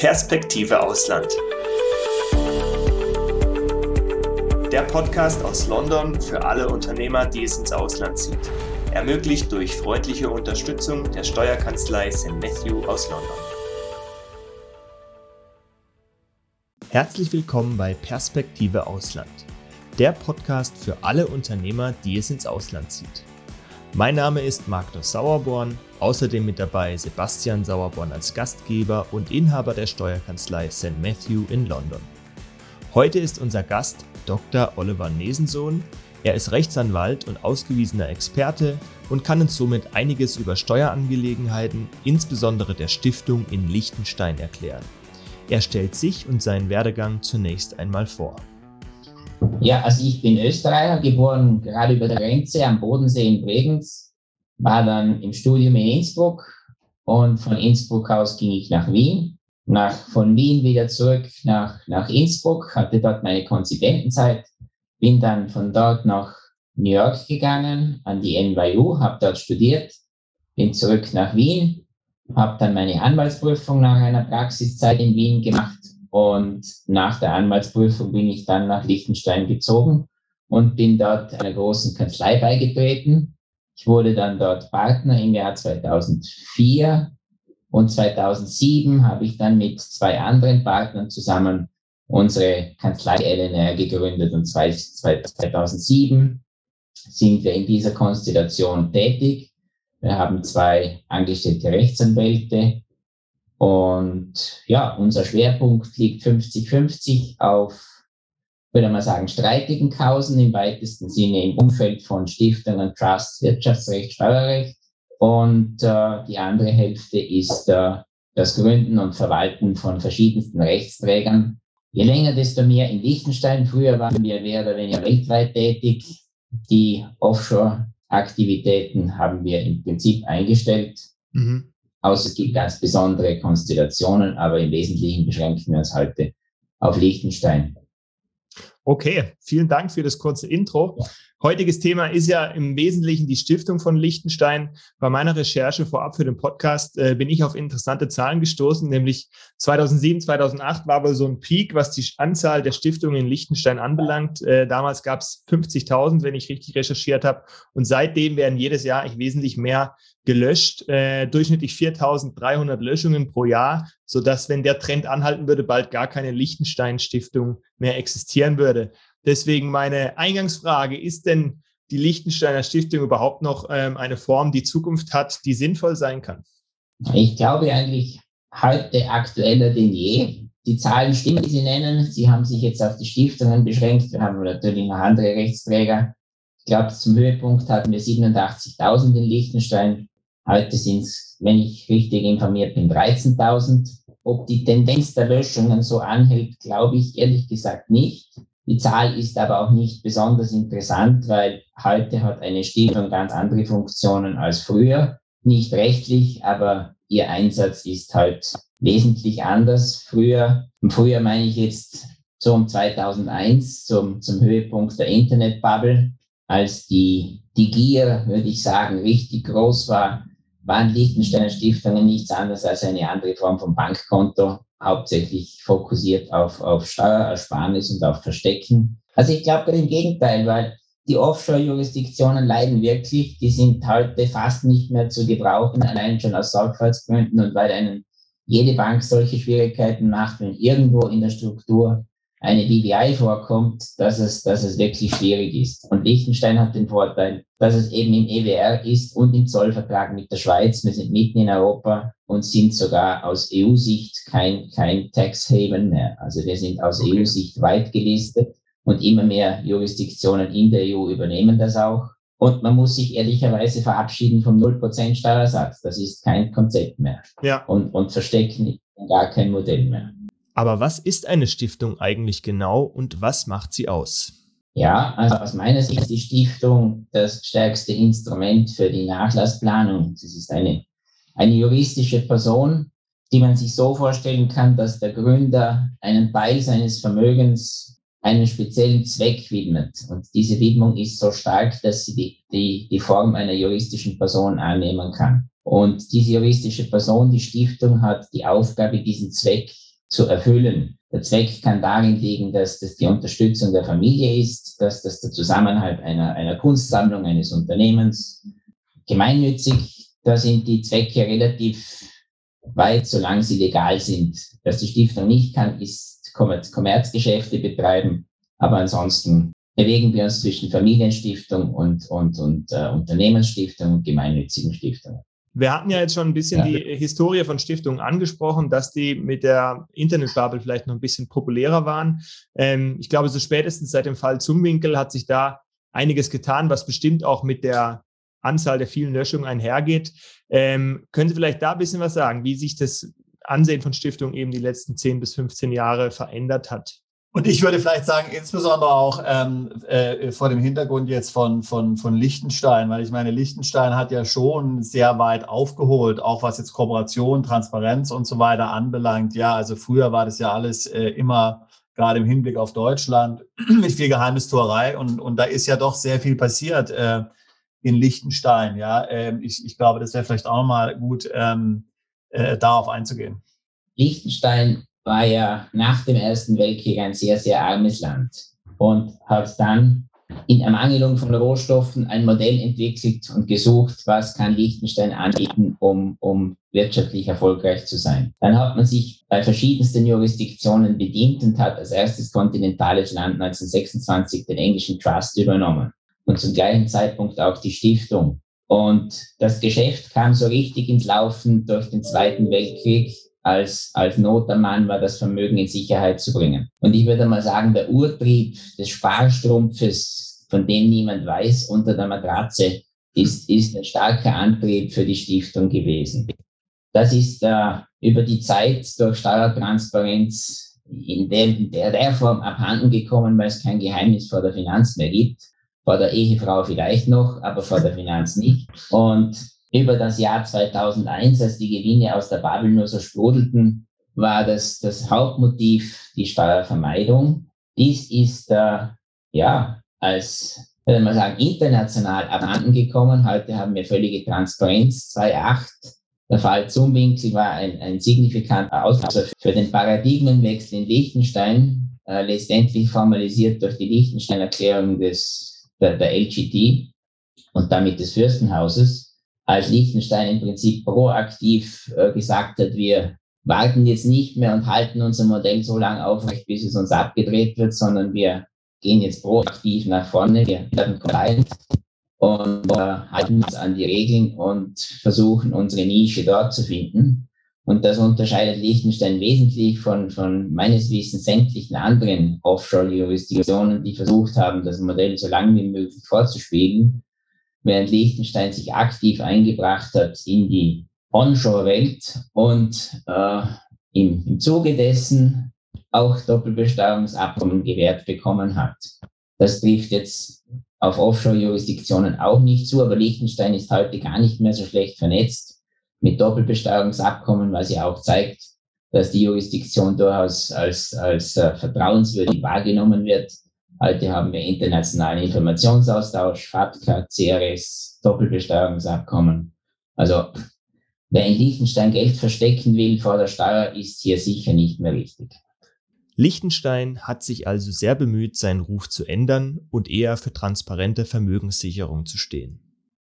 Perspektive Ausland. Der Podcast aus London für alle Unternehmer, die es ins Ausland zieht. Ermöglicht durch freundliche Unterstützung der Steuerkanzlei St. Matthew aus London. Herzlich willkommen bei Perspektive Ausland. Der Podcast für alle Unternehmer, die es ins Ausland zieht. Mein Name ist Magnus Sauerborn, außerdem mit dabei Sebastian Sauerborn als Gastgeber und Inhaber der Steuerkanzlei St. Matthew in London. Heute ist unser Gast Dr. Oliver Nesensohn. Er ist Rechtsanwalt und ausgewiesener Experte und kann uns somit einiges über Steuerangelegenheiten, insbesondere der Stiftung in Liechtenstein, erklären. Er stellt sich und seinen Werdegang zunächst einmal vor. Ja, also ich bin Österreicher, geboren gerade über der Grenze am Bodensee in Bregenz, war dann im Studium in Innsbruck und von Innsbruck aus ging ich nach Wien, nach, von Wien wieder zurück nach, nach Innsbruck, hatte dort meine Konzipentenzeit, bin dann von dort nach New York gegangen, an die NYU, habe dort studiert, bin zurück nach Wien, habe dann meine Anwaltsprüfung nach einer Praxiszeit in Wien gemacht und nach der Anwaltsprüfung bin ich dann nach Liechtenstein gezogen und bin dort einer großen Kanzlei beigetreten. Ich wurde dann dort Partner im Jahr 2004 und 2007 habe ich dann mit zwei anderen Partnern zusammen unsere Kanzlei LNR gegründet und 2007 sind wir in dieser Konstellation tätig. Wir haben zwei angestellte Rechtsanwälte und ja, unser Schwerpunkt liegt 50-50 auf, würde man sagen, streitigen Kausen im weitesten Sinne im Umfeld von Stiftungen, Trusts, Wirtschaftsrecht, Steuerrecht. Und äh, die andere Hälfte ist äh, das Gründen und Verwalten von verschiedensten Rechtsträgern. Je länger, desto mehr in Liechtenstein. Früher waren wir mehr oder weniger weltweit tätig. Die Offshore-Aktivitäten haben wir im Prinzip eingestellt. Mhm. Außer es gibt ganz besondere Konstellationen, aber im Wesentlichen beschränken wir uns heute auf Liechtenstein. Okay, vielen Dank für das kurze Intro. Heutiges Thema ist ja im Wesentlichen die Stiftung von Liechtenstein. Bei meiner Recherche vorab für den Podcast äh, bin ich auf interessante Zahlen gestoßen, nämlich 2007, 2008 war wohl so ein Peak, was die Anzahl der Stiftungen in Liechtenstein anbelangt. Äh, damals gab es 50.000, wenn ich richtig recherchiert habe. Und seitdem werden jedes Jahr eigentlich wesentlich mehr gelöscht, äh, durchschnittlich 4.300 Löschungen pro Jahr, sodass, wenn der Trend anhalten würde, bald gar keine Liechtenstein-Stiftung mehr existieren würde. Deswegen meine Eingangsfrage, ist denn die Liechtensteiner Stiftung überhaupt noch ähm, eine Form, die Zukunft hat, die sinnvoll sein kann? Ich glaube eigentlich heute aktueller denn je. Die Zahlen stimmen, die Sie nennen. Sie haben sich jetzt auf die Stiftungen beschränkt. Wir haben natürlich noch andere Rechtsträger. Ich glaube, zum Höhepunkt hatten wir 87.000 in Liechtenstein. Heute sind es, wenn ich richtig informiert bin, 13.000. Ob die Tendenz der Löschungen so anhält, glaube ich ehrlich gesagt nicht. Die Zahl ist aber auch nicht besonders interessant, weil heute hat eine Stiftung ganz andere Funktionen als früher. Nicht rechtlich, aber ihr Einsatz ist halt wesentlich anders. Früher, früher meine ich jetzt so um 2001, zum, zum Höhepunkt der Internetbubble, als die, die Gier, würde ich sagen, richtig groß war, waren Liechtensteiner Stiftungen nichts anderes als eine andere Form von Bankkonto, hauptsächlich fokussiert auf, auf Steuerersparnis und auf Verstecken. Also ich glaube im Gegenteil, weil die Offshore-Jurisdiktionen leiden wirklich, die sind heute fast nicht mehr zu gebrauchen, allein schon aus Sorgfaltsgründen und weil einen jede Bank solche Schwierigkeiten macht, wenn irgendwo in der Struktur eine BVI vorkommt, dass es, dass es wirklich schwierig ist. Und Liechtenstein hat den Vorteil, dass es eben im EWR ist und im Zollvertrag mit der Schweiz. Wir sind mitten in Europa und sind sogar aus EU-Sicht kein, kein Tax Haven mehr. Also wir sind aus okay. EU-Sicht weit gelistet und immer mehr Jurisdiktionen in der EU übernehmen das auch. Und man muss sich ehrlicherweise verabschieden vom 0% Steuersatz. Das ist kein Konzept mehr. Ja. Und, und verstecken gar kein Modell mehr. Aber was ist eine Stiftung eigentlich genau und was macht sie aus? Ja, also aus meiner Sicht ist die Stiftung das stärkste Instrument für die Nachlassplanung. Es ist eine, eine juristische Person, die man sich so vorstellen kann, dass der Gründer einen Teil seines Vermögens einen speziellen Zweck widmet. Und diese Widmung ist so stark, dass sie die, die, die Form einer juristischen Person annehmen kann. Und diese juristische Person, die Stiftung, hat die Aufgabe, diesen Zweck zu erfüllen. Der Zweck kann darin liegen, dass das die Unterstützung der Familie ist, dass das der Zusammenhalt einer, einer Kunstsammlung, eines Unternehmens, gemeinnützig. Da sind die Zwecke relativ weit, solange sie legal sind. Was die Stiftung nicht kann, ist Kommerzgeschäfte betreiben. Aber ansonsten bewegen wir uns zwischen Familienstiftung und, und, und äh, Unternehmensstiftung und gemeinnützigen Stiftungen. Wir hatten ja jetzt schon ein bisschen ja. die Historie von Stiftungen angesprochen, dass die mit der Internetbubble vielleicht noch ein bisschen populärer waren. Ähm, ich glaube, so spätestens seit dem Fall Zumwinkel hat sich da einiges getan, was bestimmt auch mit der Anzahl der vielen Löschungen einhergeht. Ähm, können Sie vielleicht da ein bisschen was sagen, wie sich das Ansehen von Stiftungen eben die letzten 10 bis 15 Jahre verändert hat? Und ich würde vielleicht sagen, insbesondere auch ähm, äh, vor dem Hintergrund jetzt von, von, von Liechtenstein, weil ich meine, Liechtenstein hat ja schon sehr weit aufgeholt, auch was jetzt Kooperation, Transparenz und so weiter anbelangt. Ja, also früher war das ja alles äh, immer gerade im Hinblick auf Deutschland mit viel Geheimnistuerei und, und da ist ja doch sehr viel passiert äh, in Liechtenstein. Ja, ähm, ich, ich glaube, das wäre vielleicht auch mal gut, ähm, äh, darauf einzugehen. Liechtenstein war ja nach dem Ersten Weltkrieg ein sehr, sehr armes Land und hat dann in Ermangelung von Rohstoffen ein Modell entwickelt und gesucht, was kann Liechtenstein anbieten, um, um wirtschaftlich erfolgreich zu sein. Dann hat man sich bei verschiedensten Jurisdiktionen bedient und hat als erstes kontinentales Land 1926 den englischen Trust übernommen und zum gleichen Zeitpunkt auch die Stiftung. Und das Geschäft kam so richtig ins Laufen durch den Zweiten Weltkrieg als, als Not am Mann war, das Vermögen in Sicherheit zu bringen. Und ich würde mal sagen, der Urtrieb des Sparstrumpfes, von dem niemand weiß, unter der Matratze, ist, ist ein starker Antrieb für die Stiftung gewesen. Das ist äh, über die Zeit durch Steuertransparenz in der, in der, der Form abhanden gekommen, weil es kein Geheimnis vor der Finanz mehr gibt. Vor der Ehefrau vielleicht noch, aber vor der Finanz nicht. Und über das Jahr 2001, als die Gewinne aus der Bubble nur so sprudelten, war das, das Hauptmotiv die Steuervermeidung. Dies ist äh, ja als, würde man sagen, international abhanden gekommen. Heute haben wir völlige Transparenz. 2008 der Fall Zumwinkel war ein, ein signifikanter Auslöser für den Paradigmenwechsel in Liechtenstein, äh, letztendlich formalisiert durch die Liechtenstein-Erklärung des, der, der LGT und damit des Fürstenhauses als Liechtenstein im Prinzip proaktiv äh, gesagt hat, wir warten jetzt nicht mehr und halten unser Modell so lange aufrecht, bis es uns abgedreht wird, sondern wir gehen jetzt proaktiv nach vorne, wir werden compliant und äh, halten uns an die Regeln und versuchen unsere Nische dort zu finden. Und das unterscheidet Liechtenstein wesentlich von, von meines Wissens sämtlichen anderen Offshore-Jurisdiktionen, die versucht haben, das Modell so lange wie möglich vorzuspielen während Liechtenstein sich aktiv eingebracht hat in die Onshore-Welt und äh, im, im Zuge dessen auch Doppelbesteuerungsabkommen gewährt bekommen hat. Das trifft jetzt auf Offshore-Jurisdiktionen auch nicht zu, aber Liechtenstein ist heute gar nicht mehr so schlecht vernetzt mit Doppelbesteuerungsabkommen, was ja auch zeigt, dass die Jurisdiktion durchaus als, als äh, vertrauenswürdig wahrgenommen wird Heute haben wir internationalen Informationsaustausch, FATCA, CRS, Doppelbesteuerungsabkommen. Also wer in Liechtenstein Geld verstecken will vor der Steuer, ist hier sicher nicht mehr richtig. Liechtenstein hat sich also sehr bemüht, seinen Ruf zu ändern und eher für transparente Vermögenssicherung zu stehen.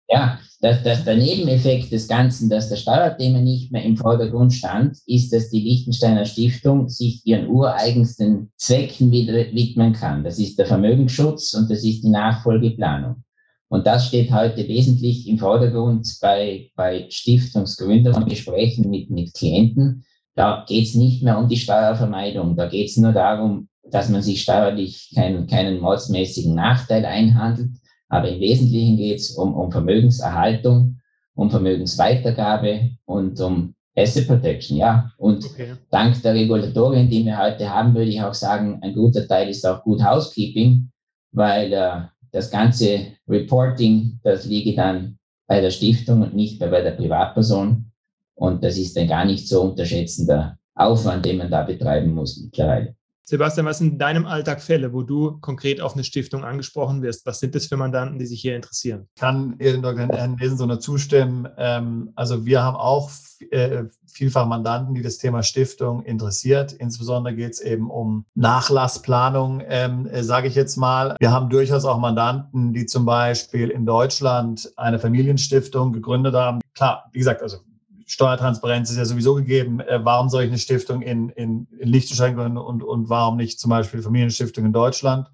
Ja, das, das, der Nebeneffekt des Ganzen, dass der Steuerthema nicht mehr im Vordergrund stand, ist, dass die Liechtensteiner Stiftung sich ihren ureigensten Zwecken widmen kann. Das ist der Vermögensschutz und das ist die Nachfolgeplanung. Und das steht heute wesentlich im Vordergrund bei, bei Stiftungsgründern und Gesprächen mit, mit Klienten. Da geht es nicht mehr um die Steuervermeidung. Da geht es nur darum, dass man sich steuerlich keinen, keinen mordsmäßigen Nachteil einhandelt aber im Wesentlichen geht es um, um Vermögenserhaltung, um Vermögensweitergabe und um Asset Protection, ja. Und okay. dank der Regulatorien, die wir heute haben, würde ich auch sagen, ein guter Teil ist auch Good Housekeeping, weil äh, das ganze Reporting, das liege dann bei der Stiftung und nicht mehr bei der Privatperson. Und das ist ein gar nicht so unterschätzender Aufwand, den man da betreiben muss mittlerweile. Sebastian, was sind in deinem Alltag Fälle, wo du konkret auf eine Stiftung angesprochen wirst? Was sind das für Mandanten, die sich hier interessieren? Ich kann Herrn Lesen so nur zustimmen. Ähm, also wir haben auch äh, vielfach Mandanten, die das Thema Stiftung interessiert. Insbesondere geht es eben um Nachlassplanung, ähm, äh, sage ich jetzt mal. Wir haben durchaus auch Mandanten, die zum Beispiel in Deutschland eine Familienstiftung gegründet haben. Klar, wie gesagt, also Steuertransparenz ist ja sowieso gegeben. Äh, warum soll ich eine Stiftung in, in, in Liechtenstein gründen und, und warum nicht zum Beispiel Familienstiftung in Deutschland?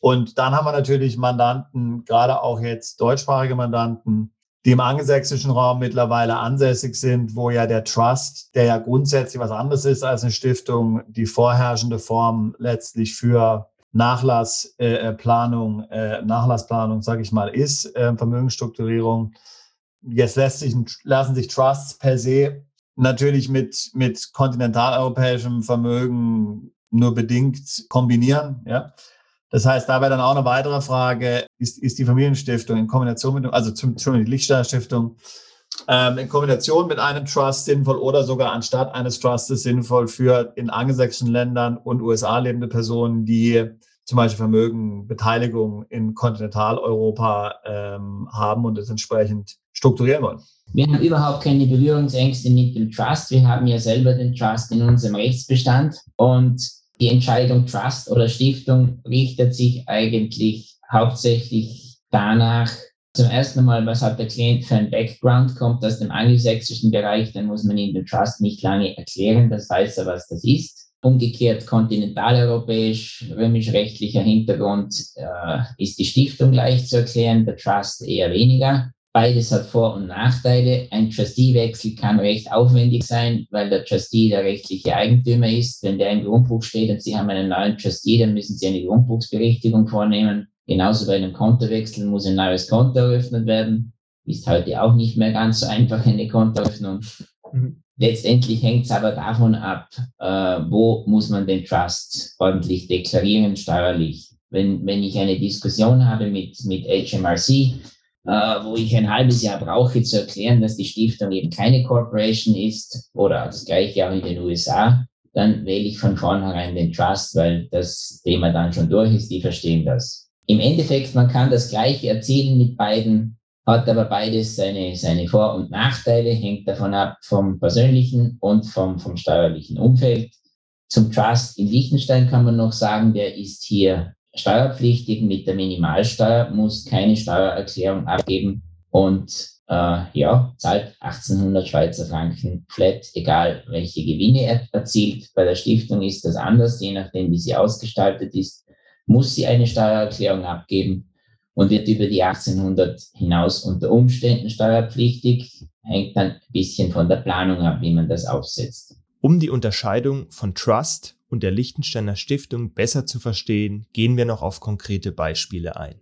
Und dann haben wir natürlich Mandanten, gerade auch jetzt deutschsprachige Mandanten, die im angelsächsischen Raum mittlerweile ansässig sind, wo ja der Trust, der ja grundsätzlich was anderes ist als eine Stiftung, die vorherrschende Form letztlich für Nachlassplanung, äh, äh, Nachlassplanung, sage ich mal, ist, äh, Vermögensstrukturierung Jetzt lässt sich, lassen sich Trusts per se natürlich mit, mit kontinentaleuropäischem Vermögen nur bedingt kombinieren. Ja? Das heißt, da wäre dann auch eine weitere Frage, ist, ist die Familienstiftung in Kombination mit, also zum, Beispiel die Lichtsteiner ähm, in Kombination mit einem Trust sinnvoll oder sogar anstatt eines Trustes sinnvoll für in angelsächsischen Ländern und USA lebende Personen, die zum Beispiel Vermögen, Beteiligung in Kontinentaleuropa ähm, haben und es entsprechend strukturieren wollen. Wir haben überhaupt keine Berührungsängste mit dem Trust. Wir haben ja selber den Trust in unserem Rechtsbestand und die Entscheidung Trust oder Stiftung richtet sich eigentlich hauptsächlich danach, zum ersten Mal, was hat der Klient für ein Background, kommt aus dem angelsächsischen Bereich, dann muss man ihm den Trust nicht lange erklären, das weiß er, was das ist. Umgekehrt kontinentaleuropäisch, römisch-rechtlicher Hintergrund äh, ist die Stiftung leicht zu erklären, der Trust eher weniger. Beides hat Vor- und Nachteile. Ein Trustee-Wechsel kann recht aufwendig sein, weil der Trustee der rechtliche Eigentümer ist. Wenn der im Grundbuch steht und Sie haben einen neuen Trustee, dann müssen Sie eine Grundbuchsberichtigung vornehmen. Genauso bei einem Kontowechsel muss ein neues Konto eröffnet werden. Ist heute auch nicht mehr ganz so einfach eine Kontoeröffnung. Mhm. Letztendlich hängt es aber davon ab, äh, wo muss man den Trust ordentlich deklarieren, steuerlich. Wenn, wenn ich eine Diskussion habe mit, mit HMRC, äh, wo ich ein halbes Jahr brauche zu erklären, dass die Stiftung eben keine Corporation ist oder das gleiche auch in den USA, dann wähle ich von vornherein den Trust, weil das Thema dann schon durch ist, die verstehen das. Im Endeffekt, man kann das gleiche erzielen mit beiden hat aber beides seine, seine Vor- und Nachteile, hängt davon ab vom persönlichen und vom, vom steuerlichen Umfeld. Zum Trust in Liechtenstein kann man noch sagen, der ist hier steuerpflichtig mit der Minimalsteuer, muss keine Steuererklärung abgeben und äh, ja, zahlt 1800 Schweizer Franken flat, egal welche Gewinne er erzielt. Bei der Stiftung ist das anders, je nachdem, wie sie ausgestaltet ist, muss sie eine Steuererklärung abgeben und wird über die 1800 hinaus unter Umständen steuerpflichtig. Hängt dann ein bisschen von der Planung ab, wie man das aufsetzt. Um die Unterscheidung von Trust und der Liechtensteiner Stiftung besser zu verstehen, gehen wir noch auf konkrete Beispiele ein.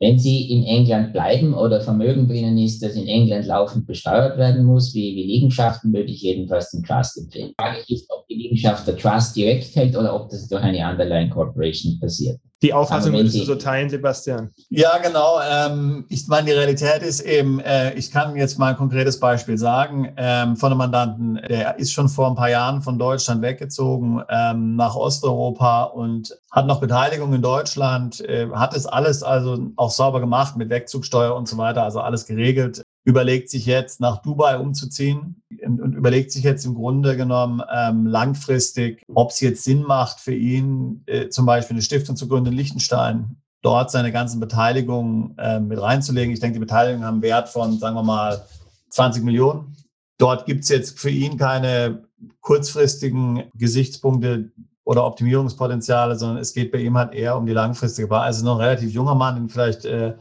Wenn Sie in England bleiben oder Vermögen drinnen ist, das in England laufend besteuert werden muss, wie, wie Liegenschaften, würde ich jedenfalls den Trust empfehlen. Die Frage ist, ob die Liegenschaft der Trust direkt hält oder ob das durch eine Underlying Corporation passiert. Die Auffassung würdest du so teilen, Sebastian? Ja, genau. Ähm, ich meine, die Realität ist eben, äh, ich kann jetzt mal ein konkretes Beispiel sagen, ähm, von einem Mandanten, der ist schon vor ein paar Jahren von Deutschland weggezogen ähm, nach Osteuropa und hat noch Beteiligung in Deutschland, äh, hat es alles also auch sauber gemacht mit Wegzugsteuer und so weiter, also alles geregelt überlegt sich jetzt, nach Dubai umzuziehen und überlegt sich jetzt im Grunde genommen ähm, langfristig, ob es jetzt Sinn macht für ihn, äh, zum Beispiel eine Stiftung zu gründen in Liechtenstein, dort seine ganzen Beteiligungen äh, mit reinzulegen. Ich denke, die Beteiligungen haben Wert von, sagen wir mal, 20 Millionen. Dort gibt es jetzt für ihn keine kurzfristigen Gesichtspunkte oder Optimierungspotenziale, sondern es geht bei ihm halt eher um die langfristige Wahl. Also noch ein relativ junger Mann, vielleicht äh,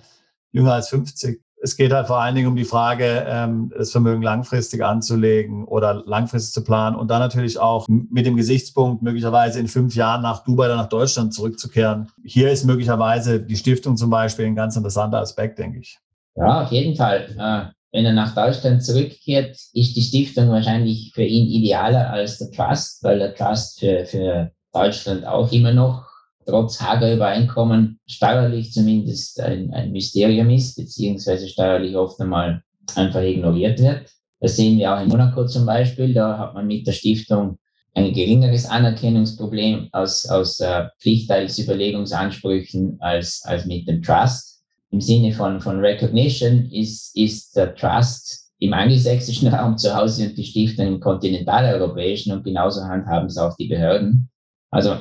jünger als 50 es geht halt vor allen Dingen um die Frage, ähm, das Vermögen langfristig anzulegen oder langfristig zu planen und dann natürlich auch mit dem Gesichtspunkt, möglicherweise in fünf Jahren nach Dubai oder nach Deutschland zurückzukehren. Hier ist möglicherweise die Stiftung zum Beispiel ein ganz interessanter Aspekt, denke ich. Ja, auf jeden Fall. Äh, wenn er nach Deutschland zurückkehrt, ist die Stiftung wahrscheinlich für ihn idealer als der Trust, weil der Trust für, für Deutschland auch immer noch trotz Hager Übereinkommen steuerlich zumindest ein, ein Mysterium ist, beziehungsweise steuerlich oft einmal einfach ignoriert wird. Das sehen wir auch in Monaco zum Beispiel. Da hat man mit der Stiftung ein geringeres Anerkennungsproblem aus, aus äh, Pflichtteilsüberlegungsansprüchen als, als mit dem Trust. Im Sinne von, von Recognition ist, ist der Trust im angelsächsischen Raum zu Hause und die Stiftung im kontinentaleuropäischen und genauso handhaben es auch die Behörden. Also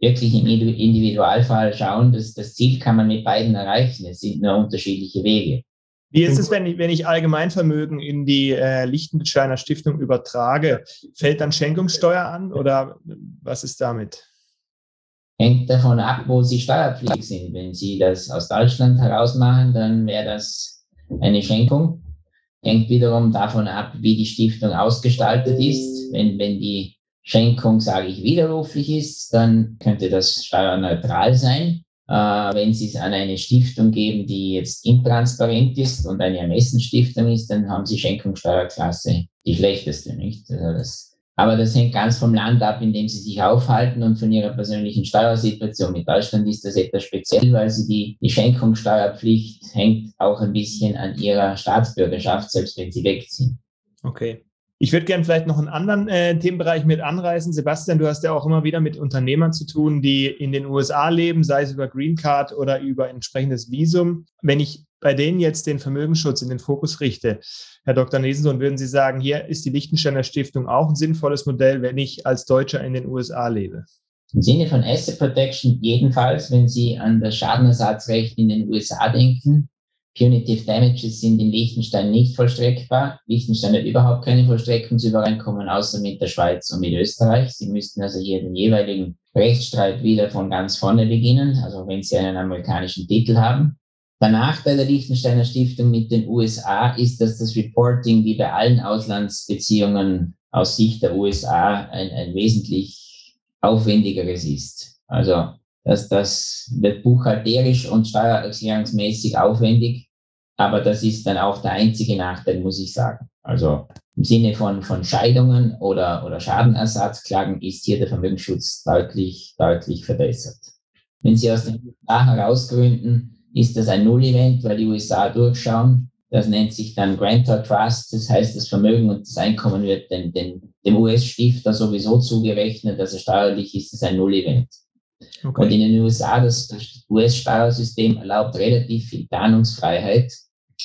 wirklich im Individualfall schauen, dass das Ziel kann man mit beiden erreichen. Es sind nur unterschiedliche Wege. Wie ist es, wenn ich, wenn ich Allgemeinvermögen in die äh, Liechtensteiner Stiftung übertrage? Fällt dann Schenkungssteuer an oder was ist damit? Hängt davon ab, wo Sie steuerpflichtig sind. Wenn Sie das aus Deutschland heraus machen, dann wäre das eine Schenkung. Hängt wiederum davon ab, wie die Stiftung ausgestaltet ist. Wenn, wenn die Schenkung, sage ich, widerruflich ist, dann könnte das steuerneutral sein. Äh, wenn Sie es an eine Stiftung geben, die jetzt intransparent ist und eine Ermessensstiftung ist, dann haben Sie Schenkungssteuerklasse die schlechteste, nicht? Also das, aber das hängt ganz vom Land ab, in dem Sie sich aufhalten und von Ihrer persönlichen Steuersituation. Mit Deutschland ist das etwas speziell, weil Sie die, die Schenkungssteuerpflicht hängt auch ein bisschen an Ihrer Staatsbürgerschaft, selbst wenn Sie wegziehen. Okay. Ich würde gerne vielleicht noch einen anderen äh, Themenbereich mit anreißen. Sebastian, du hast ja auch immer wieder mit Unternehmern zu tun, die in den USA leben, sei es über Green Card oder über entsprechendes Visum. Wenn ich bei denen jetzt den Vermögensschutz in den Fokus richte, Herr Dr. Nesensohn, würden Sie sagen, hier ist die Lichtensteiner Stiftung auch ein sinnvolles Modell, wenn ich als Deutscher in den USA lebe? Im Sinne von Asset Protection jedenfalls, wenn Sie an das Schadenersatzrecht in den USA denken, Punitive Damages sind in Liechtenstein nicht vollstreckbar. Liechtenstein hat überhaupt keine Vollstreckungsübereinkommen, außer mit der Schweiz und mit Österreich. Sie müssten also hier den jeweiligen Rechtsstreit wieder von ganz vorne beginnen, also wenn Sie einen amerikanischen Titel haben. Der Nachteil der Liechtensteiner Stiftung mit den USA ist, dass das Reporting wie bei allen Auslandsbeziehungen aus Sicht der USA ein, ein wesentlich aufwendigeres ist. Also dass das wird buchhalterisch und steuererklärungsmäßig aufwendig. Aber das ist dann auch der einzige Nachteil, muss ich sagen. Also im Sinne von, von Scheidungen oder, oder Schadenersatzklagen ist hier der Vermögensschutz deutlich, deutlich verbessert. Wenn Sie aus den USA herausgründen, ist das ein Null-Event, weil die USA durchschauen. Das nennt sich dann Grantor Trust. Das heißt, das Vermögen und das Einkommen wird den, den, dem US-Stifter sowieso zugerechnet. Also steuerlich ist es ein Null-Event. Okay. Und in den USA, das, das US-Steuersystem erlaubt relativ viel Planungsfreiheit,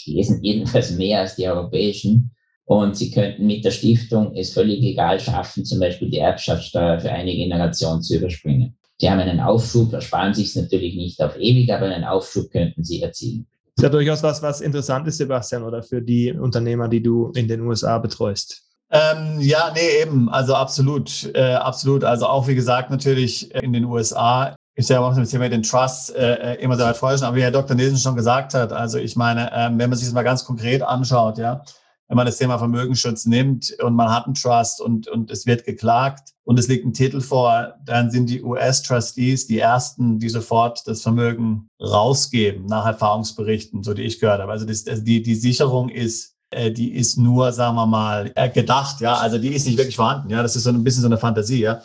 die sind jedenfalls mehr als die europäischen. Und sie könnten mit der Stiftung es völlig legal schaffen, zum Beispiel die Erbschaftssteuer für eine Generation zu überspringen. Sie haben einen Aufschub, ersparen sich es natürlich nicht auf ewig, aber einen Aufschub könnten sie erzielen. Das ist ja durchaus was, was interessant ist, Sebastian, oder für die Unternehmer, die du in den USA betreust. Ähm, ja, nee, eben, also absolut, äh, absolut. Also auch wie gesagt, natürlich in den USA ist ja auch das Thema den Trust äh, immer sehr weit vorher aber wie Herr Dr. Nielsen schon gesagt hat, also ich meine, ähm, wenn man sich das mal ganz konkret anschaut, ja, wenn man das Thema Vermögensschutz nimmt und man hat einen Trust und, und es wird geklagt und es liegt ein Titel vor, dann sind die US-Trustees die ersten, die sofort das Vermögen rausgeben, nach Erfahrungsberichten, so die ich gehört habe. Also das, die, die Sicherung ist äh, die ist nur, sagen wir mal, äh, gedacht, ja, also die ist nicht wirklich vorhanden, ja, das ist so ein bisschen so eine Fantasie, ja.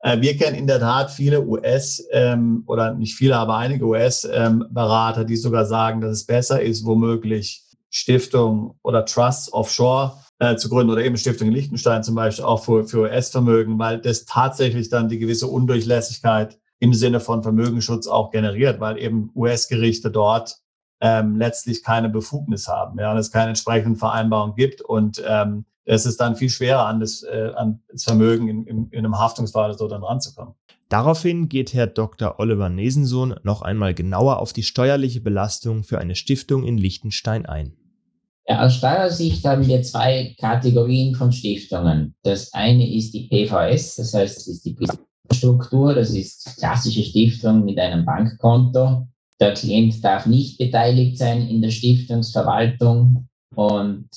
Äh, wir kennen in der Tat viele US- ähm, oder nicht viele, aber einige US-Berater, ähm, die sogar sagen, dass es besser ist, womöglich Stiftung oder Trusts offshore äh, zu gründen oder eben Stiftung in Liechtenstein zum Beispiel auch für, für US-Vermögen, weil das tatsächlich dann die gewisse Undurchlässigkeit im Sinne von Vermögensschutz auch generiert, weil eben US-Gerichte dort ähm, letztlich keine Befugnis haben, ja, und es keine entsprechenden Vereinbarungen gibt und ähm, es ist dann viel schwerer, an das, äh, an das Vermögen in, in, in einem Haftungsfall so dann ranzukommen. Daraufhin geht Herr Dr. Oliver Nesensohn noch einmal genauer auf die steuerliche Belastung für eine Stiftung in Liechtenstein ein. Ja, aus Steuersicht haben wir zwei Kategorien von Stiftungen. Das eine ist die PVS, das heißt, das ist die Struktur, das ist klassische Stiftung mit einem Bankkonto der Klient darf nicht beteiligt sein in der Stiftungsverwaltung und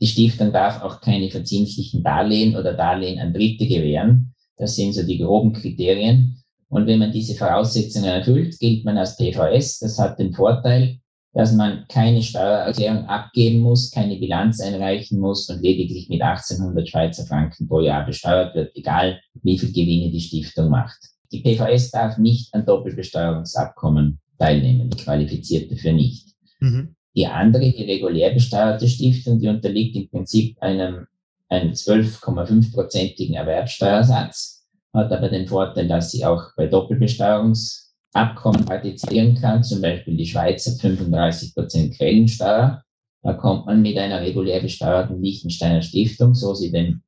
die Stiftung darf auch keine verzinslichen Darlehen oder Darlehen an Dritte gewähren. Das sind so die groben Kriterien. Und wenn man diese Voraussetzungen erfüllt, gilt man als PVS. Das hat den Vorteil, dass man keine Steuererklärung abgeben muss, keine Bilanz einreichen muss und lediglich mit 1800 Schweizer Franken pro Jahr besteuert wird, egal wie viel Gewinne die Stiftung macht. Die PVS darf nicht an Doppelbesteuerungsabkommen teilnehmen. Die qualifiziert dafür nicht. Mhm. Die andere, die regulär besteuerte Stiftung, die unterliegt im Prinzip einem einen 12,5-prozentigen Erwerbsteuersatz, hat aber den Vorteil, dass sie auch bei Doppelbesteuerungsabkommen partizipieren kann. Zum Beispiel die Schweiz hat 35 Prozent Quellensteuer. Da kommt man mit einer regulär besteuerten Liechtensteiner Stiftung, so sie denn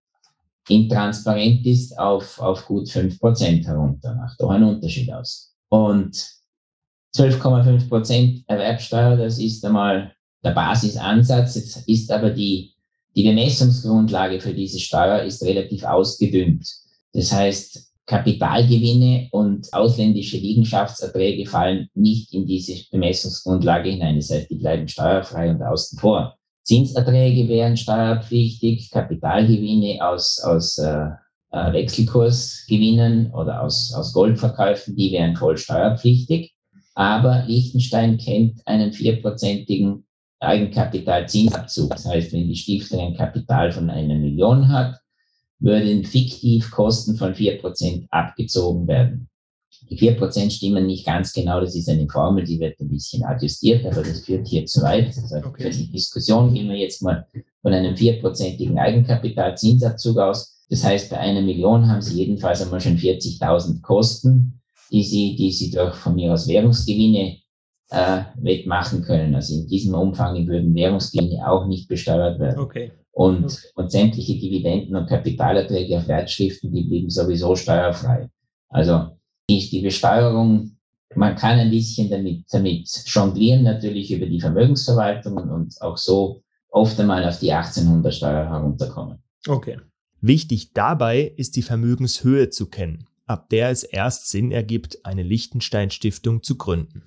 intransparent ist, auf, auf gut 5 Prozent herunter. Macht doch einen Unterschied aus. Und 12,5 Prozent Erwerbsteuer, das ist einmal der Basisansatz. Jetzt ist aber die, die Bemessungsgrundlage für diese Steuer ist relativ ausgedünnt. Das heißt, Kapitalgewinne und ausländische Liegenschaftserträge fallen nicht in diese Bemessungsgrundlage hinein. Das heißt, die bleiben steuerfrei und außen vor. Zinserträge wären steuerpflichtig, Kapitalgewinne aus, aus äh, äh Wechselkursgewinnen oder aus, aus Goldverkäufen, die wären voll steuerpflichtig. Aber Liechtenstein kennt einen vierprozentigen Eigenkapitalzinsabzug. Das heißt, wenn die Stiftung ein Kapital von einer Million hat, würden fiktiv Kosten von vier Prozent abgezogen werden. Die vier Prozent stimmen nicht ganz genau, das ist eine Formel, die wird ein bisschen adjustiert, aber das führt hier zu weit. Also okay. Für die Diskussion gehen wir jetzt mal von einem vierprozentigen Eigenkapitalzinsabzug aus. Das heißt, bei einer Million haben Sie jedenfalls einmal schon 40.000 Kosten die sie, die sie durch von mir aus Währungsgewinne äh, wettmachen können. Also in diesem Umfang würden Währungsgewinne auch nicht besteuert werden. Okay. Und, okay. und sämtliche Dividenden und Kapitalerträge auf Wertschriften, die blieben sowieso steuerfrei. Also die, die Besteuerung, man kann ein bisschen damit, damit jonglieren, natürlich über die Vermögensverwaltung und auch so oft einmal auf die 1800 Steuer herunterkommen. Okay. Wichtig dabei ist die Vermögenshöhe zu kennen ab der es erst Sinn ergibt, eine Liechtenstein-Stiftung zu gründen?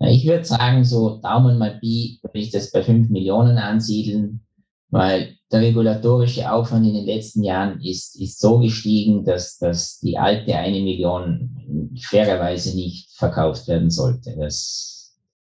Ich würde sagen, so Daumen mal Pi, würde ich das bei 5 Millionen ansiedeln, weil der regulatorische Aufwand in den letzten Jahren ist, ist so gestiegen, dass, dass die alte eine Million fairerweise nicht verkauft werden sollte. Das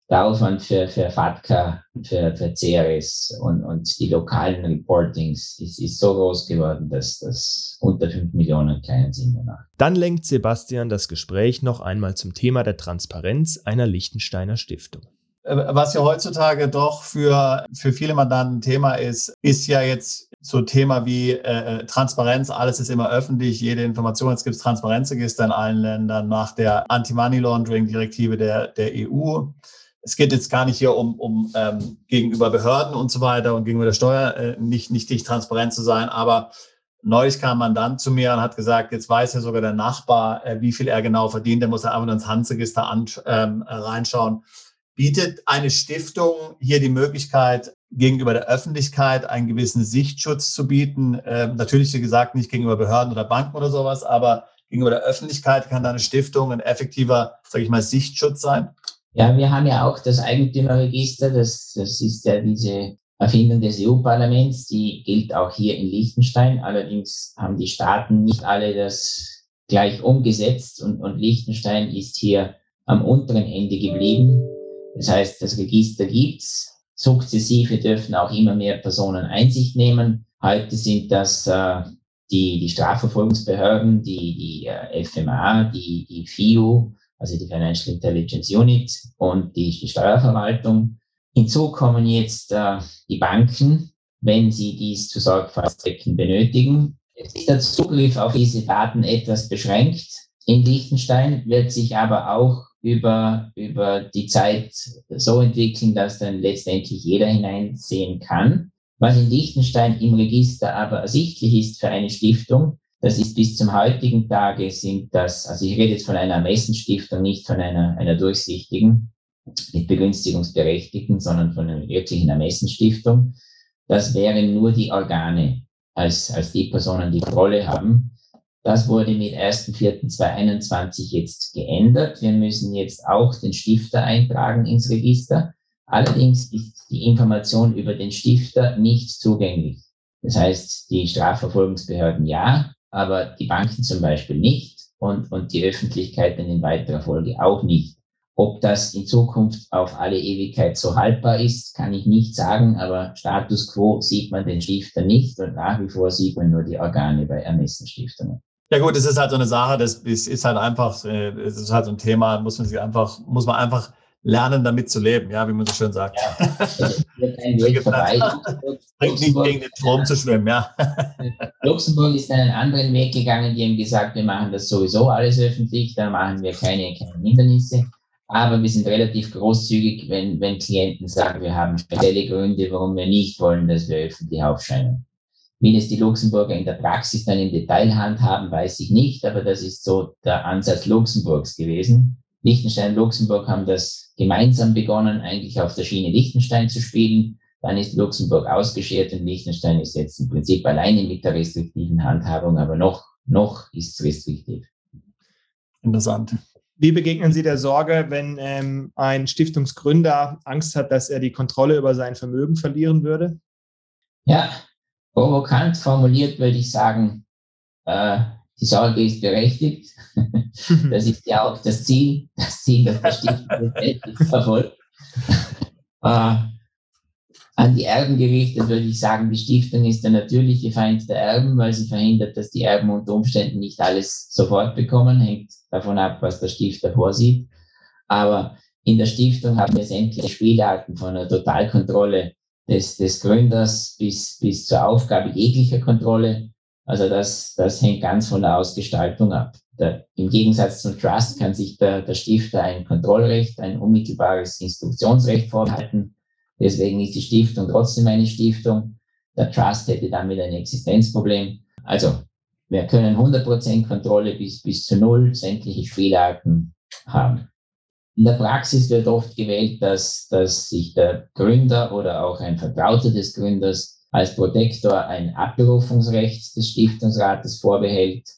der Aufwand für, für FATCA, für, für CRS und, und die lokalen Reportings ist, ist so groß geworden, dass das unter 5 Millionen keinen Sinn mehr macht. Dann lenkt Sebastian das Gespräch noch einmal zum Thema der Transparenz einer Liechtensteiner Stiftung. Äh, was ja heutzutage doch für, für viele Mandanten Thema ist, ist ja jetzt so Thema wie äh, äh Transparenz. Alles ist immer öffentlich, jede Information. Jetzt gibt es Transparenzregister in allen Ländern nach der Anti-Money-Laundering-Direktive der, der EU es geht jetzt gar nicht hier um, um ähm, gegenüber Behörden und so weiter und gegenüber der Steuer äh, nicht, nicht dicht transparent zu sein, aber neulich kam man dann zu mir und hat gesagt, jetzt weiß ja sogar der Nachbar, äh, wie viel er genau verdient, der muss er einfach ins Handregister an, ähm, reinschauen. Bietet eine Stiftung hier die Möglichkeit, gegenüber der Öffentlichkeit einen gewissen Sichtschutz zu bieten? Ähm, natürlich, wie gesagt, nicht gegenüber Behörden oder Banken oder sowas, aber gegenüber der Öffentlichkeit kann da eine Stiftung ein effektiver, sage ich mal, Sichtschutz sein? Ja, wir haben ja auch das Eigentümerregister, das, das ist ja diese Erfindung des EU-Parlaments, die gilt auch hier in Liechtenstein. Allerdings haben die Staaten nicht alle das gleich umgesetzt und, und Liechtenstein ist hier am unteren Ende geblieben. Das heißt, das Register gibt's. Sukzessive dürfen auch immer mehr Personen Einsicht nehmen. Heute sind das äh, die, die Strafverfolgungsbehörden, die, die äh, FMA, die, die FIU, also die Financial Intelligence Unit und die, die Steuerverwaltung. Hinzu kommen jetzt äh, die Banken, wenn sie dies zu Sorgfaltszwecken benötigen. Ist der Zugriff auf diese Daten etwas beschränkt. In Liechtenstein wird sich aber auch über, über die Zeit so entwickeln, dass dann letztendlich jeder hineinsehen kann. Was in Liechtenstein im Register aber ersichtlich ist für eine Stiftung, das ist bis zum heutigen Tage sind das, also ich rede jetzt von einer Ermessensstiftung, nicht von einer, einer durchsichtigen, mit Begünstigungsberechtigten, sondern von einer wirklichen Ermessensstiftung. Das wären nur die Organe als, als die Personen, die Kontrolle haben. Das wurde mit 1.4.2021 jetzt geändert. Wir müssen jetzt auch den Stifter eintragen ins Register. Allerdings ist die Information über den Stifter nicht zugänglich. Das heißt, die Strafverfolgungsbehörden ja, aber die Banken zum Beispiel nicht und, und die Öffentlichkeit dann in weiterer Folge auch nicht. Ob das in Zukunft auf alle Ewigkeit so haltbar ist, kann ich nicht sagen, aber Status quo sieht man den Stifter nicht und nach wie vor sieht man nur die Organe bei Ermessenstiftungen. Ja gut, es ist halt so eine Sache, das ist, ist halt einfach, äh, es ist halt so ein Thema, muss man sich einfach, muss man einfach lernen, damit zu leben, ja, wie man so schön sagt. Ja, Bringt nicht gegen den Strom zu schwimmen, ja. Luxemburg ist einen anderen Weg gegangen, die haben gesagt, wir machen das sowieso alles öffentlich, da machen wir keine, keine Hindernisse. Aber wir sind relativ großzügig, wenn, wenn Klienten sagen, wir haben spezielle Gründe, warum wir nicht wollen, dass wir öffentlich aufscheinen. Wie das die Luxemburger in der Praxis dann im Detail handhaben, weiß ich nicht, aber das ist so der Ansatz Luxemburgs gewesen. Liechtenstein und Luxemburg haben das gemeinsam begonnen, eigentlich auf der Schiene Liechtenstein zu spielen. Dann ist Luxemburg ausgeschert und Liechtenstein ist jetzt im Prinzip alleine mit der restriktiven Handhabung, aber noch, noch ist es restriktiv. Interessant. Wie begegnen Sie der Sorge, wenn ähm, ein Stiftungsgründer Angst hat, dass er die Kontrolle über sein Vermögen verlieren würde? Ja, provokant formuliert würde ich sagen, äh, die Sorge ist berechtigt. das ist ja auch das Ziel, das Ziel, das Stiftung verfolgt. Äh, an die Erben gerichtet würde ich sagen, die Stiftung ist der natürliche Feind der Erben, weil sie verhindert, dass die Erben unter Umständen nicht alles sofort bekommen, hängt davon ab, was der Stifter vorsieht. Aber in der Stiftung haben wir sämtliche Spielarten von der Totalkontrolle des, des Gründers bis, bis zur Aufgabe jeglicher Kontrolle. Also das, das hängt ganz von der Ausgestaltung ab. Der, Im Gegensatz zum Trust kann sich der, der Stifter ein Kontrollrecht, ein unmittelbares Instruktionsrecht vorhalten Deswegen ist die Stiftung trotzdem eine Stiftung. Der Trust hätte damit ein Existenzproblem. Also wir können 100% Kontrolle bis, bis zu null sämtliche Spielarten haben. In der Praxis wird oft gewählt, dass, dass sich der Gründer oder auch ein Vertrauter des Gründers als Protektor ein Abberufungsrecht des Stiftungsrates vorbehält.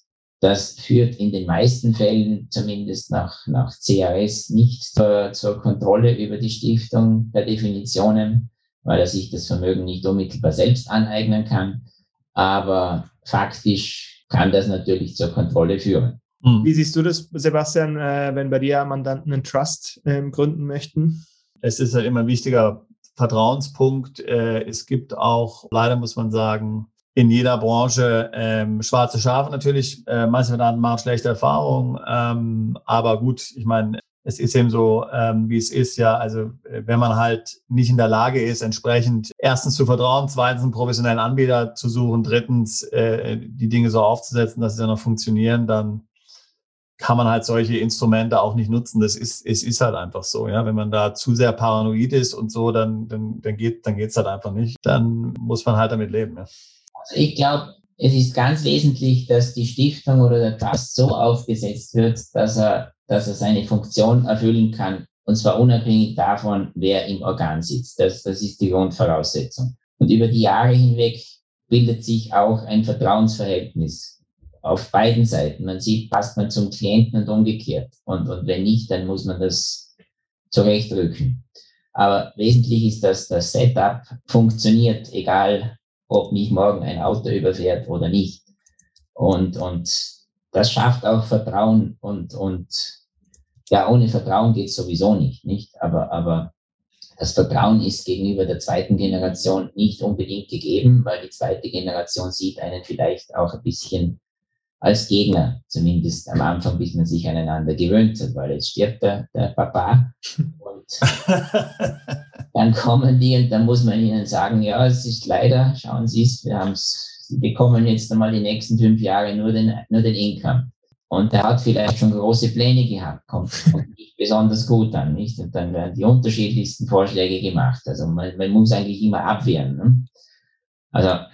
Das führt in den meisten Fällen, zumindest nach, nach CRS, nicht zur, zur Kontrolle über die Stiftung per Definitionen, weil er sich das Vermögen nicht unmittelbar selbst aneignen kann. Aber faktisch kann das natürlich zur Kontrolle führen. Hm. Wie siehst du das, Sebastian, äh, wenn bei dir Mandanten einen Trust ähm, gründen möchten? Es ist halt immer ein wichtiger Vertrauenspunkt. Äh, es gibt auch, leider muss man sagen, in jeder Branche ähm, schwarze Schafe natürlich. Äh, manche Mandanten machen schlechte Erfahrungen, ähm, aber gut, ich meine, es ist eben so, ähm, wie es ist, ja. Also äh, wenn man halt nicht in der Lage ist, entsprechend erstens zu vertrauen, zweitens einen professionellen Anbieter zu suchen, drittens äh, die Dinge so aufzusetzen, dass sie dann noch funktionieren, dann kann man halt solche Instrumente auch nicht nutzen. Das ist, es ist halt einfach so, ja. Wenn man da zu sehr paranoid ist und so, dann, dann, dann geht, dann geht's halt einfach nicht. Dann muss man halt damit leben, ja. Ich glaube, es ist ganz wesentlich, dass die Stiftung oder der Trust so aufgesetzt wird, dass er, dass er seine Funktion erfüllen kann. Und zwar unabhängig davon, wer im Organ sitzt. Das, das ist die Grundvoraussetzung. Und über die Jahre hinweg bildet sich auch ein Vertrauensverhältnis auf beiden Seiten. Man sieht, passt man zum Klienten und umgekehrt. Und, und wenn nicht, dann muss man das zurechtrücken. Aber wesentlich ist, dass das Setup funktioniert, egal ob mich morgen ein Auto überfährt oder nicht. Und, und das schafft auch Vertrauen und, und ja, ohne Vertrauen geht es sowieso nicht, nicht? Aber, aber das Vertrauen ist gegenüber der zweiten Generation nicht unbedingt gegeben, weil die zweite Generation sieht einen vielleicht auch ein bisschen als Gegner, zumindest am Anfang, bis man sich aneinander gewöhnt hat, weil jetzt stirbt der, der Papa und dann kommen die und dann muss man ihnen sagen, ja, es ist leider, schauen Sie es, wir haben es, Sie bekommen jetzt einmal die nächsten fünf Jahre nur den, nur den Income. Und der hat vielleicht schon große Pläne gehabt, kommt, kommt nicht besonders gut an, nicht? Und dann werden die unterschiedlichsten Vorschläge gemacht. Also man, man muss eigentlich immer abwehren. Ne? Also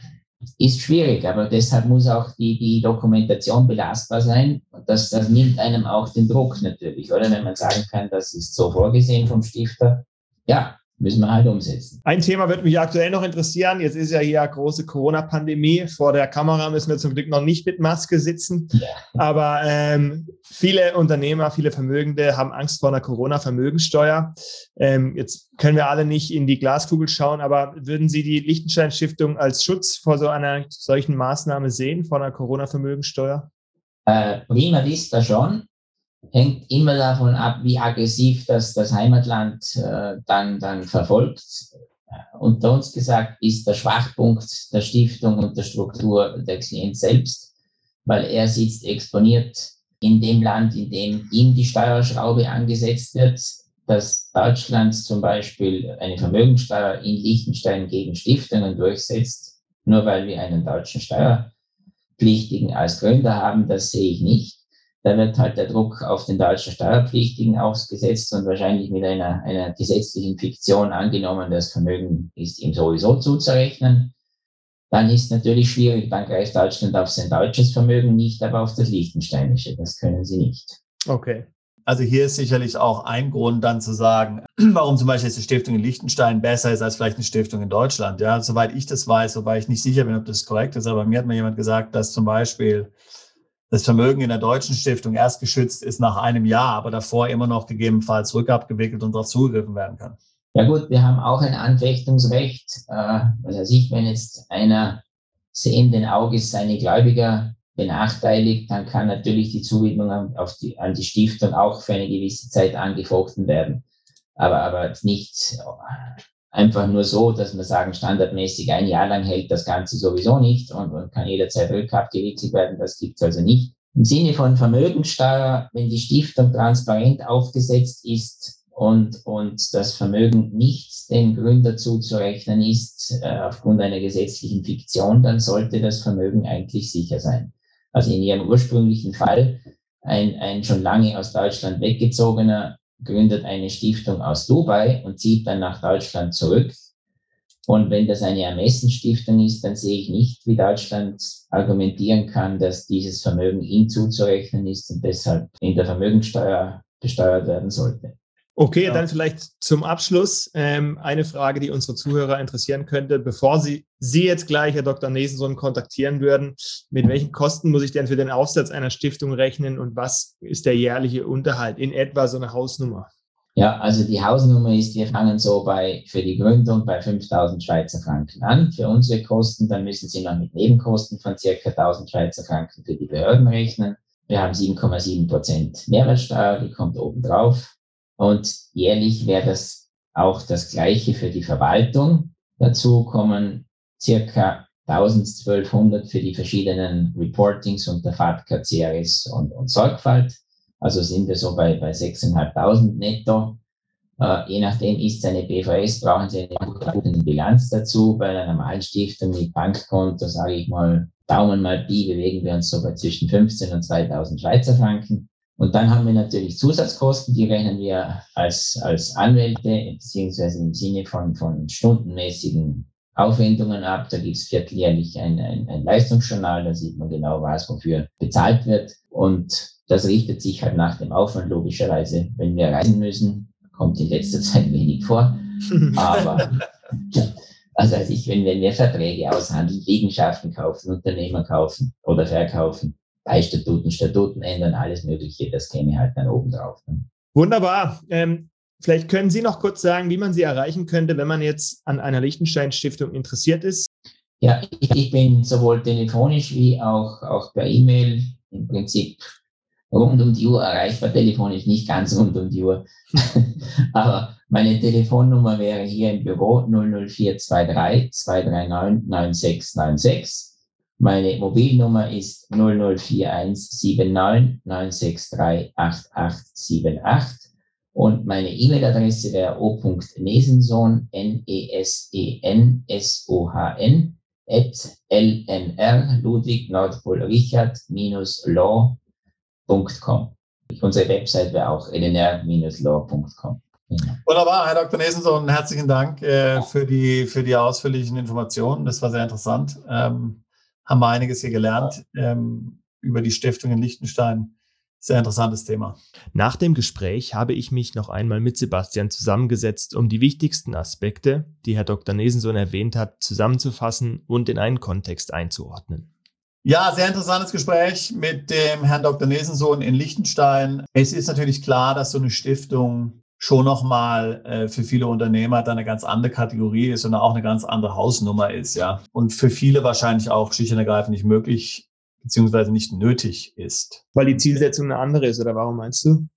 ist schwierig, aber deshalb muss auch die, die Dokumentation belastbar sein. Das, das nimmt einem auch den Druck natürlich, oder? Wenn man sagen kann, das ist so vorgesehen vom Stifter. Ja, müssen wir halt umsetzen. Ein Thema wird mich aktuell noch interessieren. Jetzt ist ja hier eine große Corona-Pandemie. Vor der Kamera müssen wir zum Glück noch nicht mit Maske sitzen. Ja. Aber ähm, viele Unternehmer, viele Vermögende haben Angst vor einer Corona-Vermögensteuer. Ähm, jetzt können wir alle nicht in die Glaskugel schauen, aber würden Sie die Liechtenstein-Stiftung als Schutz vor so einer solchen Maßnahme sehen, vor einer Corona-Vermögensteuer? Äh, prima vista schon hängt immer davon ab, wie aggressiv das, das Heimatland äh, dann, dann verfolgt. Unter uns gesagt ist der Schwachpunkt der Stiftung und der Struktur der Klient selbst, weil er sitzt exponiert in dem Land, in dem ihm die Steuerschraube angesetzt wird. dass Deutschland zum Beispiel eine Vermögensteuer in Liechtenstein gegen Stiftungen durchsetzt, nur weil wir einen deutschen Steuerpflichtigen als Gründer haben, das sehe ich nicht. Da wird halt der Druck auf den deutschen Steuerpflichtigen ausgesetzt und wahrscheinlich mit einer, einer gesetzlichen Fiktion angenommen, das Vermögen ist ihm sowieso zuzurechnen. Dann ist natürlich schwierig, dann greift Deutschland auf sein deutsches Vermögen nicht, aber auf das liechtensteinische. Das können sie nicht. Okay. Also hier ist sicherlich auch ein Grund dann zu sagen, warum zum Beispiel jetzt die Stiftung in Liechtenstein besser ist als vielleicht eine Stiftung in Deutschland. Ja, soweit ich das weiß, wobei ich nicht sicher bin, ob das korrekt ist, aber mir hat mal jemand gesagt, dass zum Beispiel das Vermögen in der deutschen Stiftung erst geschützt ist nach einem Jahr, aber davor immer noch gegebenenfalls rückabgewickelt und darauf zugegriffen werden kann. Ja gut, wir haben auch ein Anfechtungsrecht. Äh, was weiß ich, wenn jetzt einer sehenden Auges seine Gläubiger benachteiligt, dann kann natürlich die Zuwidmung an, die, an die Stiftung auch für eine gewisse Zeit angefochten werden. Aber, aber nicht einfach nur so, dass wir sagen, standardmäßig ein Jahr lang hält das Ganze sowieso nicht und, und kann jederzeit rückabgewickelt werden. Das gibt es also nicht. Im Sinne von Vermögensteuer, wenn die Stiftung transparent aufgesetzt ist und, und das Vermögen nicht dem Gründer zuzurechnen ist, äh, aufgrund einer gesetzlichen Fiktion, dann sollte das Vermögen eigentlich sicher sein. Also in ihrem ursprünglichen Fall ein, ein schon lange aus Deutschland weggezogener gründet eine Stiftung aus Dubai und zieht dann nach Deutschland zurück. Und wenn das eine Ermessensstiftung ist, dann sehe ich nicht, wie Deutschland argumentieren kann, dass dieses Vermögen ihm zuzurechnen ist und deshalb in der Vermögensteuer besteuert werden sollte. Okay, ja. dann vielleicht zum Abschluss ähm, eine Frage, die unsere Zuhörer interessieren könnte. Bevor Sie Sie jetzt gleich, Herr Dr. Nesensohn, kontaktieren würden, mit welchen Kosten muss ich denn für den Aufsatz einer Stiftung rechnen und was ist der jährliche Unterhalt? In etwa so eine Hausnummer. Ja, also die Hausnummer ist, wir fangen so bei, für die Gründung bei 5000 Schweizer Franken an. Für unsere Kosten, dann müssen Sie noch mit Nebenkosten von circa 1000 Schweizer Franken für die Behörden rechnen. Wir haben 7,7 Prozent Mehrwertsteuer, die kommt oben drauf. Und jährlich wäre das auch das Gleiche für die Verwaltung. Dazu kommen circa 1200 für die verschiedenen Reportings unter FATCA, CRS und, und Sorgfalt. Also sind wir so bei, bei 6.500 netto. Äh, je nachdem ist eine BVS, brauchen Sie eine gute Bilanz dazu. Bei einer normalen Stiftung mit Bankkonto, sage ich mal, Daumen mal Pi, bewegen wir uns so bei zwischen 15 und 2000 Schweizer Franken. Und dann haben wir natürlich Zusatzkosten, die rechnen wir als, als Anwälte, beziehungsweise im Sinne von, von stundenmäßigen Aufwendungen ab. Da gibt es vierteljährlich ein, ein, ein Leistungsjournal, da sieht man genau, was wofür bezahlt wird. Und das richtet sich halt nach dem Aufwand logischerweise. Wenn wir reisen müssen, kommt in letzter Zeit wenig vor. Aber also, also ich, wenn, wenn wir Verträge aushandeln, Liegenschaften kaufen, Unternehmer kaufen oder verkaufen, Beistatuten, Statuten ändern, alles Mögliche, das käme halt dann oben drauf. Ne? Wunderbar. Ähm, vielleicht können Sie noch kurz sagen, wie man Sie erreichen könnte, wenn man jetzt an einer Liechtenstein-Stiftung interessiert ist. Ja, ich, ich, bin sowohl telefonisch wie auch, auch per E-Mail im Prinzip rund um die Uhr erreichbar. Telefonisch nicht ganz rund um die Uhr. Aber meine Telefonnummer wäre hier im Büro 00423 239 9696. Meine Mobilnummer ist 004179 963 8878 und meine E-Mail-Adresse wäre o.nesensohn, N-E-S-E-N-S-O-H-N, at lnr Ludwig Nordpol Richard law.com. Unsere Website wäre auch lnr-law.com. Genau. Wunderbar, Herr Dr. Nesensohn, herzlichen Dank äh, für, die, für die ausführlichen Informationen. Das war sehr interessant. Ähm, haben wir einiges hier gelernt ähm, über die Stiftung in Liechtenstein. Sehr interessantes Thema. Nach dem Gespräch habe ich mich noch einmal mit Sebastian zusammengesetzt, um die wichtigsten Aspekte, die Herr Dr. Nesensohn erwähnt hat, zusammenzufassen und in einen Kontext einzuordnen. Ja, sehr interessantes Gespräch mit dem Herrn Dr. Nesensohn in Liechtenstein. Es ist natürlich klar, dass so eine Stiftung schon nochmal äh, für viele Unternehmer dann eine ganz andere Kategorie ist und auch eine ganz andere Hausnummer ist, ja. Und für viele wahrscheinlich auch schlicht und ergreifend nicht möglich beziehungsweise nicht nötig ist. Weil die Zielsetzung eine andere ist, oder warum meinst du?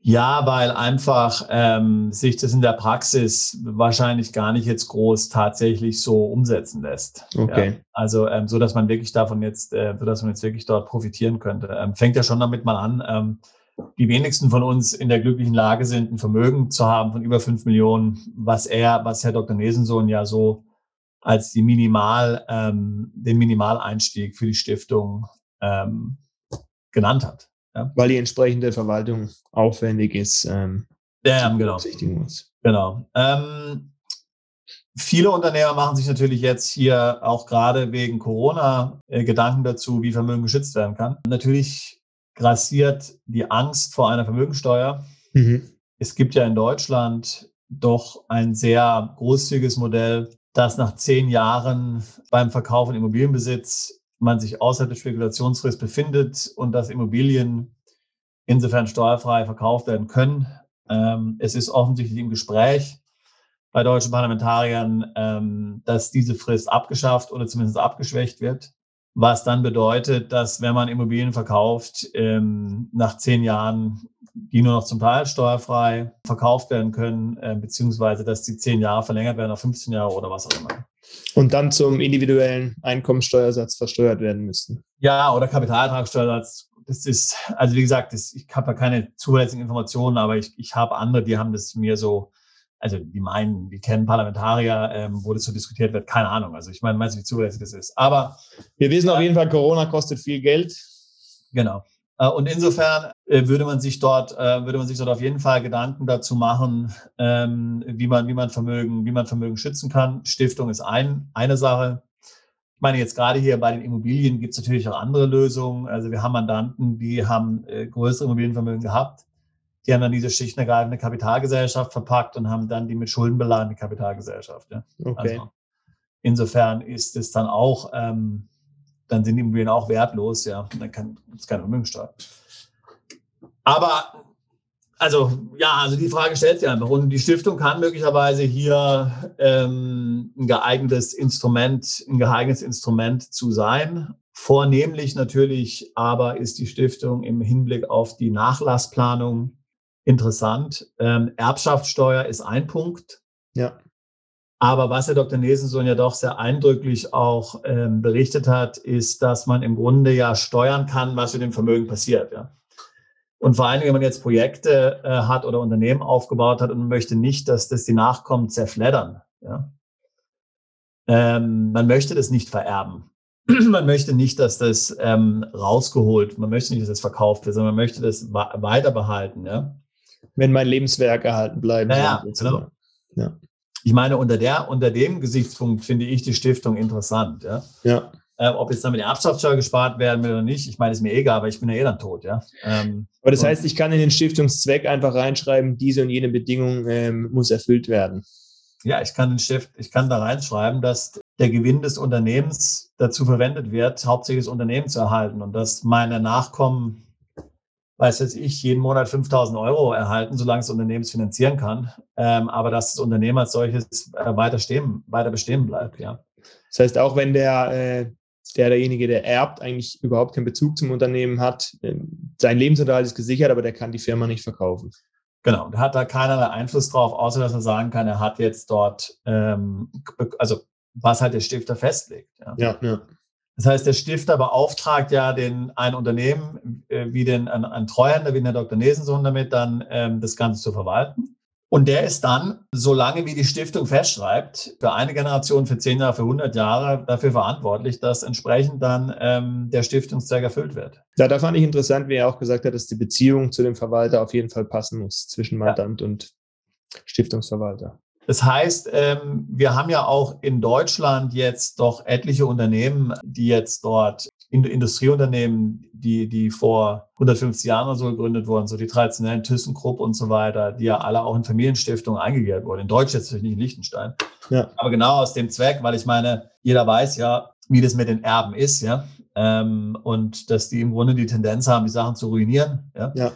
Ja, weil einfach ähm, sich das in der Praxis wahrscheinlich gar nicht jetzt groß tatsächlich so umsetzen lässt. Okay. Ja, also ähm, so, dass man wirklich davon jetzt, äh, so dass man jetzt wirklich dort profitieren könnte. Ähm, fängt ja schon damit mal an. Ähm, die wenigsten von uns in der glücklichen Lage sind, ein Vermögen zu haben von über fünf Millionen, was er, was Herr Dr. Nesensohn ja so als die Minimal, ähm, den Minimaleinstieg für die Stiftung ähm, genannt hat. Ja? Weil die entsprechende Verwaltung aufwendig ist. Ähm, ja, genau. Muss. Genau. Ähm, viele Unternehmer machen sich natürlich jetzt hier auch gerade wegen Corona äh, Gedanken dazu, wie Vermögen geschützt werden kann. Natürlich grassiert die Angst vor einer Vermögensteuer. Mhm. Es gibt ja in Deutschland doch ein sehr großzügiges Modell, dass nach zehn Jahren beim Verkauf von Immobilienbesitz man sich außerhalb des Spekulationsfrist befindet und dass Immobilien insofern steuerfrei verkauft werden können. Ähm, es ist offensichtlich im Gespräch bei deutschen Parlamentariern, ähm, dass diese Frist abgeschafft oder zumindest abgeschwächt wird was dann bedeutet, dass wenn man Immobilien verkauft, ähm, nach zehn Jahren die nur noch zum Teil steuerfrei verkauft werden können, äh, beziehungsweise dass die zehn Jahre verlängert werden auf 15 Jahre oder was auch immer. Und dann zum individuellen Einkommensteuersatz versteuert werden müssten. Ja, oder Kapitalertragssteuersatz. Das ist, also wie gesagt, das, ich habe da keine zuverlässigen Informationen, aber ich, ich habe andere, die haben das mir so also die meinen, die kennen Parlamentarier, ähm, wo das so diskutiert wird, keine Ahnung. Also ich meine, meinst du, wie zulässig das ist? Aber wir wissen auf jeden Fall, Corona kostet viel Geld. Genau. Äh, und insofern äh, würde man sich dort, äh, würde man sich dort auf jeden Fall Gedanken dazu machen, ähm, wie man, wie man Vermögen, wie man Vermögen schützen kann. Stiftung ist ein, eine Sache. Ich meine, jetzt gerade hier bei den Immobilien gibt es natürlich auch andere Lösungen. Also wir haben Mandanten, die haben größere Immobilienvermögen gehabt die haben dann diese schichtenergreifende Kapitalgesellschaft verpackt und haben dann die mit Schulden beladene Kapitalgesellschaft. Ja. Okay. Also insofern ist es dann auch, ähm, dann sind die Immobilien auch wertlos, ja, und dann kann es keine Vermögensteuer. Aber also ja, also die Frage stellt sich einfach. Und die Stiftung kann möglicherweise hier ähm, ein geeignetes Instrument, ein geeignetes Instrument zu sein. Vornehmlich natürlich aber ist die Stiftung im Hinblick auf die Nachlassplanung interessant. Ähm, Erbschaftssteuer ist ein Punkt. Ja. Aber was Herr Dr. Nesensohn ja doch sehr eindrücklich auch ähm, berichtet hat, ist, dass man im Grunde ja steuern kann, was mit dem Vermögen passiert. Ja. Und vor allem, wenn man jetzt Projekte äh, hat oder Unternehmen aufgebaut hat und man möchte nicht, dass das die Nachkommen zerfleddern. Ja. Ähm, man möchte das nicht vererben. man möchte nicht, dass das ähm, rausgeholt, man möchte nicht, dass das verkauft wird, sondern man möchte das weiter behalten. Ja wenn mein Lebenswerk erhalten bleiben ja, soll. Genau. Ja. Ich meine, unter, der, unter dem Gesichtspunkt finde ich die Stiftung interessant. Ja. ja. Äh, ob jetzt damit die Erbschaftssteuer gespart werden will oder nicht, ich meine, ist mir egal, aber ich bin ja eh dann tot. Ja. Ähm, aber das heißt, ich kann in den Stiftungszweck einfach reinschreiben, diese und jene Bedingung ähm, muss erfüllt werden. Ja, ich kann den Stift, ich kann da reinschreiben, dass der Gewinn des Unternehmens dazu verwendet wird, hauptsächlich das Unternehmen zu erhalten und dass meine Nachkommen weiß jetzt ich, jeden Monat 5000 Euro erhalten, solange das Unternehmen es finanzieren kann. Ähm, aber dass das Unternehmen als solches äh, weiter, stehen, weiter bestehen bleibt, ja. Das heißt, auch wenn der, äh, der derjenige, der erbt, eigentlich überhaupt keinen Bezug zum Unternehmen hat, äh, sein Lebensunterhalt ist gesichert, aber der kann die Firma nicht verkaufen. Genau, der hat da keinerlei Einfluss drauf, außer dass er sagen kann, er hat jetzt dort, ähm, also was halt der Stifter festlegt. Ja, ja. ja. Das heißt, der Stifter beauftragt ja den, ein Unternehmen äh, wie den, ein, ein Treuhänder wie der Dr. Nesensohn damit, dann ähm, das Ganze zu verwalten. Und der ist dann, solange wie die Stiftung festschreibt, für eine Generation, für zehn Jahre, für 100 Jahre dafür verantwortlich, dass entsprechend dann ähm, der Stiftungszweck erfüllt wird. Ja, da fand ich interessant, wie er auch gesagt hat, dass die Beziehung zu dem Verwalter auf jeden Fall passen muss zwischen Mandant ja. und Stiftungsverwalter. Das heißt, ähm, wir haben ja auch in Deutschland jetzt doch etliche Unternehmen, die jetzt dort Industrieunternehmen, die, die vor 150 Jahren oder so gegründet wurden, so die traditionellen ThyssenKrupp und so weiter, die ja alle auch in Familienstiftungen eingegliedert wurden. In Deutschland jetzt natürlich nicht in Liechtenstein. Ja. Aber genau aus dem Zweck, weil ich meine, jeder weiß ja, wie das mit den Erben ist, ja. Ähm, und dass die im Grunde die Tendenz haben, die Sachen zu ruinieren. Ja. ja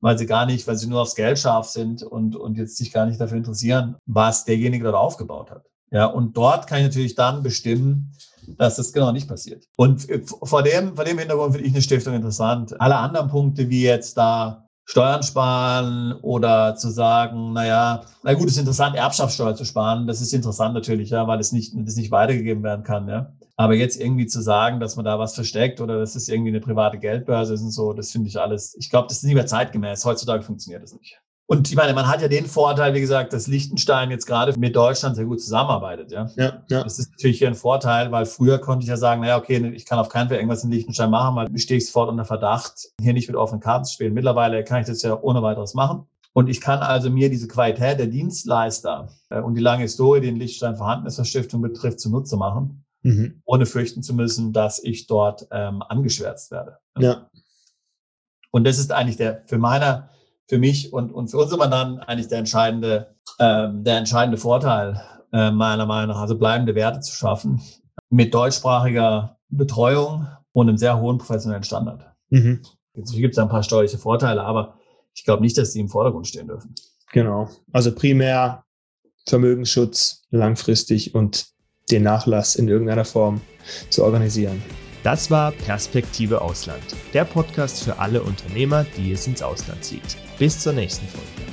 weil sie gar nicht, weil sie nur aufs Geld scharf sind und, und jetzt sich gar nicht dafür interessieren, was derjenige dort aufgebaut hat. Ja, und dort kann ich natürlich dann bestimmen, dass das genau nicht passiert. Und vor dem, vor dem Hintergrund finde ich eine Stiftung interessant. Alle anderen Punkte, wie jetzt da Steuern sparen oder zu sagen, naja, na gut, es ist interessant, Erbschaftssteuer zu sparen. Das ist interessant natürlich, ja, weil es nicht, das nicht weitergegeben werden kann, ja. Aber jetzt irgendwie zu sagen, dass man da was versteckt oder das ist irgendwie eine private Geldbörse ist und so, das finde ich alles, ich glaube, das ist nicht mehr zeitgemäß. Heutzutage funktioniert das nicht. Und ich meine, man hat ja den Vorteil, wie gesagt, dass Liechtenstein jetzt gerade mit Deutschland sehr gut zusammenarbeitet. Ja? Ja, ja. Das ist natürlich hier ein Vorteil, weil früher konnte ich ja sagen, naja, okay, ich kann auf keinen Fall irgendwas in Liechtenstein machen, weil stehe ich sofort unter Verdacht, hier nicht mit offenen Karten zu spielen. Mittlerweile kann ich das ja ohne weiteres machen. Und ich kann also mir diese Qualität der Dienstleister äh, und die lange Historie, die in Liechtenstein vorhanden ist, was Stiftung betrifft, zunutze machen, mhm. ohne fürchten zu müssen, dass ich dort ähm, angeschwärzt werde. Ja. Und das ist eigentlich der für meiner für mich und, und für unsere Mandanten eigentlich der entscheidende, ähm, der entscheidende Vorteil, äh, meiner Meinung nach, also bleibende Werte zu schaffen mit deutschsprachiger Betreuung und einem sehr hohen professionellen Standard. Mhm. Jetzt gibt es ein paar steuerliche Vorteile, aber ich glaube nicht, dass die im Vordergrund stehen dürfen. Genau. Also primär Vermögensschutz langfristig und den Nachlass in irgendeiner Form zu organisieren. Das war Perspektive Ausland, der Podcast für alle Unternehmer, die es ins Ausland zieht. Bis zur nächsten Folge.